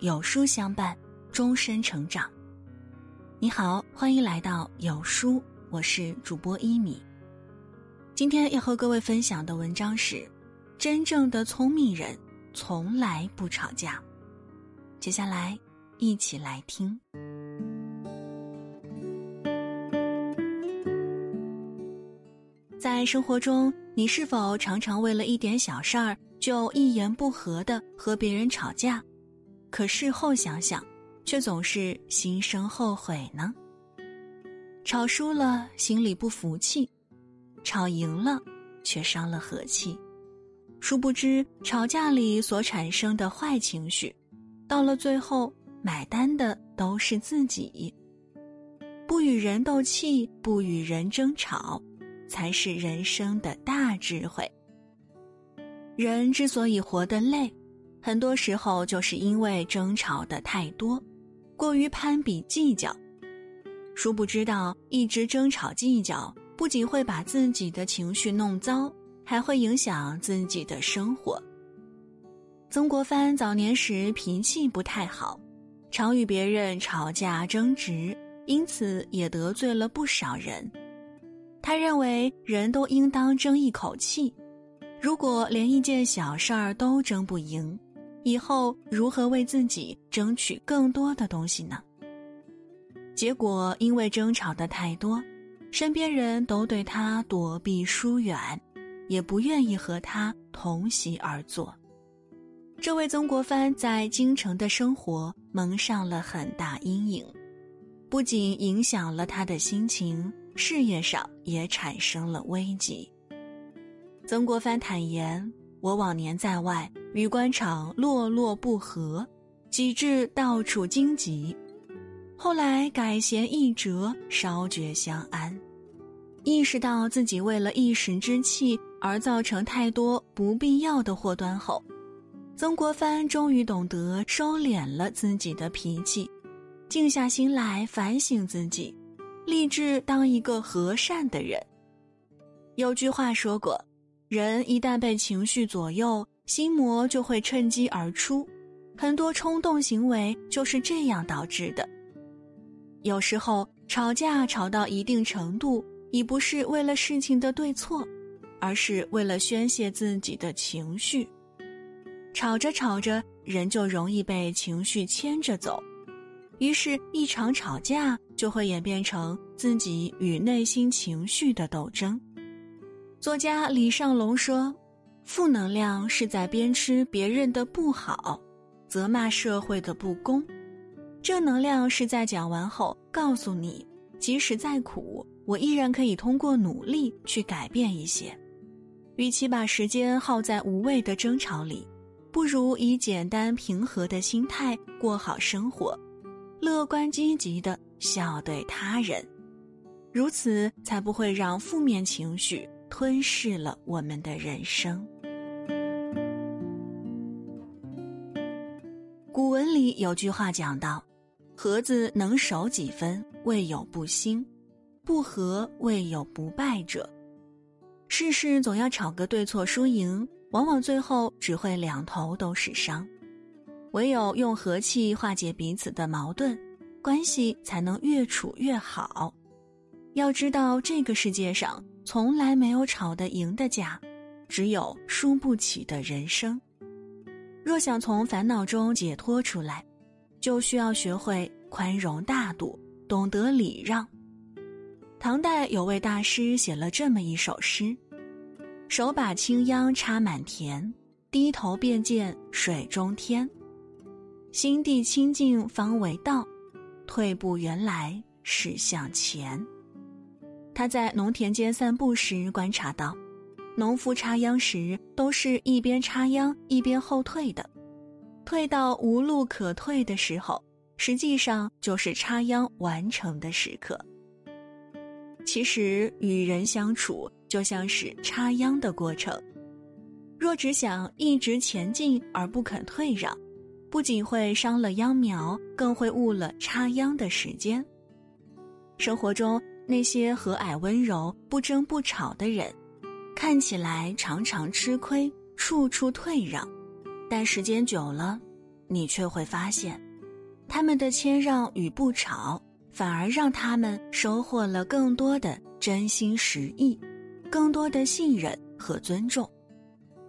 有书相伴，终身成长。你好，欢迎来到有书，我是主播一米。今天要和各位分享的文章是：真正的聪明人从来不吵架。接下来一起来听。在生活中，你是否常常为了一点小事儿就一言不合的和别人吵架？可事后想想，却总是心生后悔呢？吵输了，心里不服气；吵赢了，却伤了和气。殊不知，吵架里所产生的坏情绪，到了最后，买单的都是自己。不与人斗气，不与人争吵。才是人生的大智慧。人之所以活得累，很多时候就是因为争吵的太多，过于攀比计较。殊不知道，一直争吵计较，不仅会把自己的情绪弄糟，还会影响自己的生活。曾国藩早年时脾气不太好，常与别人吵架争执，因此也得罪了不少人。他认为人都应当争一口气，如果连一件小事儿都争不赢，以后如何为自己争取更多的东西呢？结果因为争吵的太多，身边人都对他躲避疏远，也不愿意和他同席而坐，这位曾国藩在京城的生活蒙上了很大阴影，不仅影响了他的心情。事业上也产生了危机。曾国藩坦言：“我往年在外与官场落落不和，几至到处荆棘。后来改弦易辙，稍觉相安。意识到自己为了一时之气而造成太多不必要的祸端后，曾国藩终于懂得收敛了自己的脾气，静下心来反省自己。”立志当一个和善的人。有句话说过：“人一旦被情绪左右，心魔就会趁机而出，很多冲动行为就是这样导致的。”有时候吵架吵到一定程度，已不是为了事情的对错，而是为了宣泄自己的情绪。吵着吵着，人就容易被情绪牵着走。于是，一场吵架就会演变成自己与内心情绪的斗争。作家李尚龙说：“负能量是在鞭笞别人的不好，责骂社会的不公；正能量是在讲完后告诉你，即使再苦，我依然可以通过努力去改变一些。与其把时间耗在无谓的争吵里，不如以简单平和的心态过好生活。”乐观积极的笑对他人，如此才不会让负面情绪吞噬了我们的人生。古文里有句话讲到：“和子能守几分，未有不兴；不和，未有不败者。”事事总要吵个对错输赢，往往最后只会两头都是伤。唯有用和气化解彼此的矛盾，关系才能越处越好。要知道，这个世界上从来没有吵得赢的架，只有输不起的人生。若想从烦恼中解脱出来，就需要学会宽容大度，懂得礼让。唐代有位大师写了这么一首诗：“手把青秧插满田，低头便见水中天。”心地清净方为道，退步原来是向前。他在农田间散步时观察到，农夫插秧时都是一边插秧一边后退的，退到无路可退的时候，实际上就是插秧完成的时刻。其实与人相处就像是插秧的过程，若只想一直前进而不肯退让。不仅会伤了秧苗，更会误了插秧的时间。生活中那些和蔼温柔、不争不吵的人，看起来常常吃亏，处处退让，但时间久了，你却会发现，他们的谦让与不吵，反而让他们收获了更多的真心实意，更多的信任和尊重，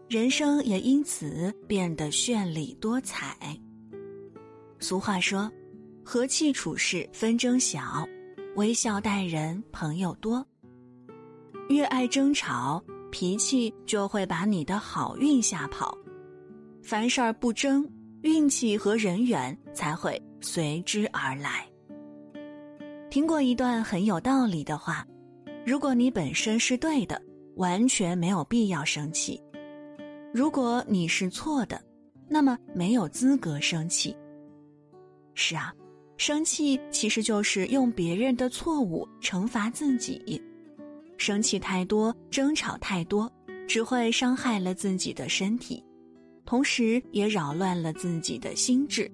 人生也因此变得绚丽多彩。俗话说：“和气处事纷争小，微笑待人朋友多。”越爱争吵，脾气就会把你的好运吓跑；凡事儿不争，运气和人缘才会随之而来。听过一段很有道理的话：如果你本身是对的，完全没有必要生气；如果你是错的，那么没有资格生气。是啊，生气其实就是用别人的错误惩罚自己。生气太多，争吵太多，只会伤害了自己的身体，同时也扰乱了自己的心智。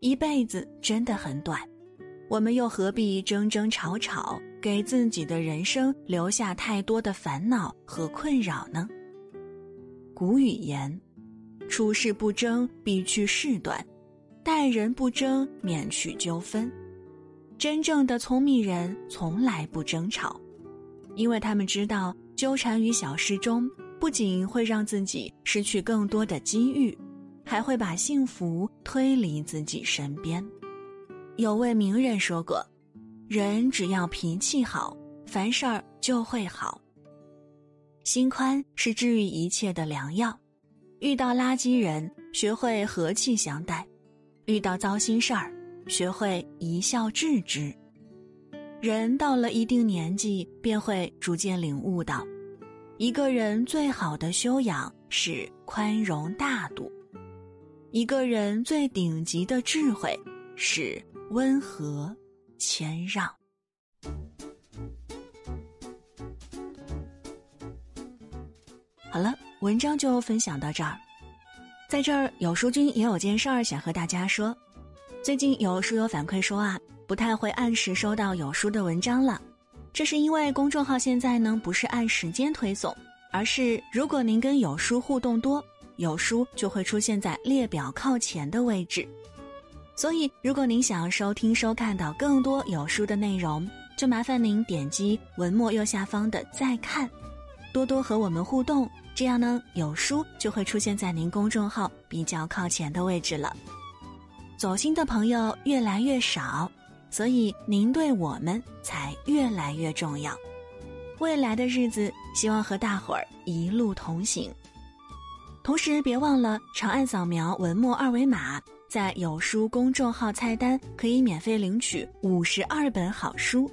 一辈子真的很短，我们又何必争争吵吵，给自己的人生留下太多的烦恼和困扰呢？古语言：“处事不争，必去事短；待人不争，免去纠纷。”真正的聪明人从来不争吵。因为他们知道，纠缠于小事中，不仅会让自己失去更多的机遇，还会把幸福推离自己身边。有位名人说过：“人只要脾气好，凡事儿就会好。心宽是治愈一切的良药。遇到垃圾人，学会和气相待；遇到糟心事儿，学会一笑置之。”人到了一定年纪，便会逐渐领悟到，一个人最好的修养是宽容大度；一个人最顶级的智慧是温和谦让。好了，文章就分享到这儿。在这儿，有书君也有件事儿想和大家说，最近有书友反馈说啊。不太会按时收到有书的文章了，这是因为公众号现在呢不是按时间推送，而是如果您跟有书互动多，有书就会出现在列表靠前的位置。所以，如果您想要收听收看到更多有书的内容，就麻烦您点击文末右下方的再看，多多和我们互动，这样呢有书就会出现在您公众号比较靠前的位置了。走心的朋友越来越少。所以您对我们才越来越重要，未来的日子希望和大伙儿一路同行。同时别忘了长按扫描文末二维码，在有书公众号菜单可以免费领取五十二本好书，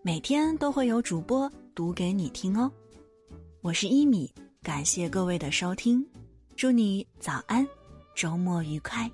每天都会有主播读给你听哦。我是一米，感谢各位的收听，祝你早安，周末愉快。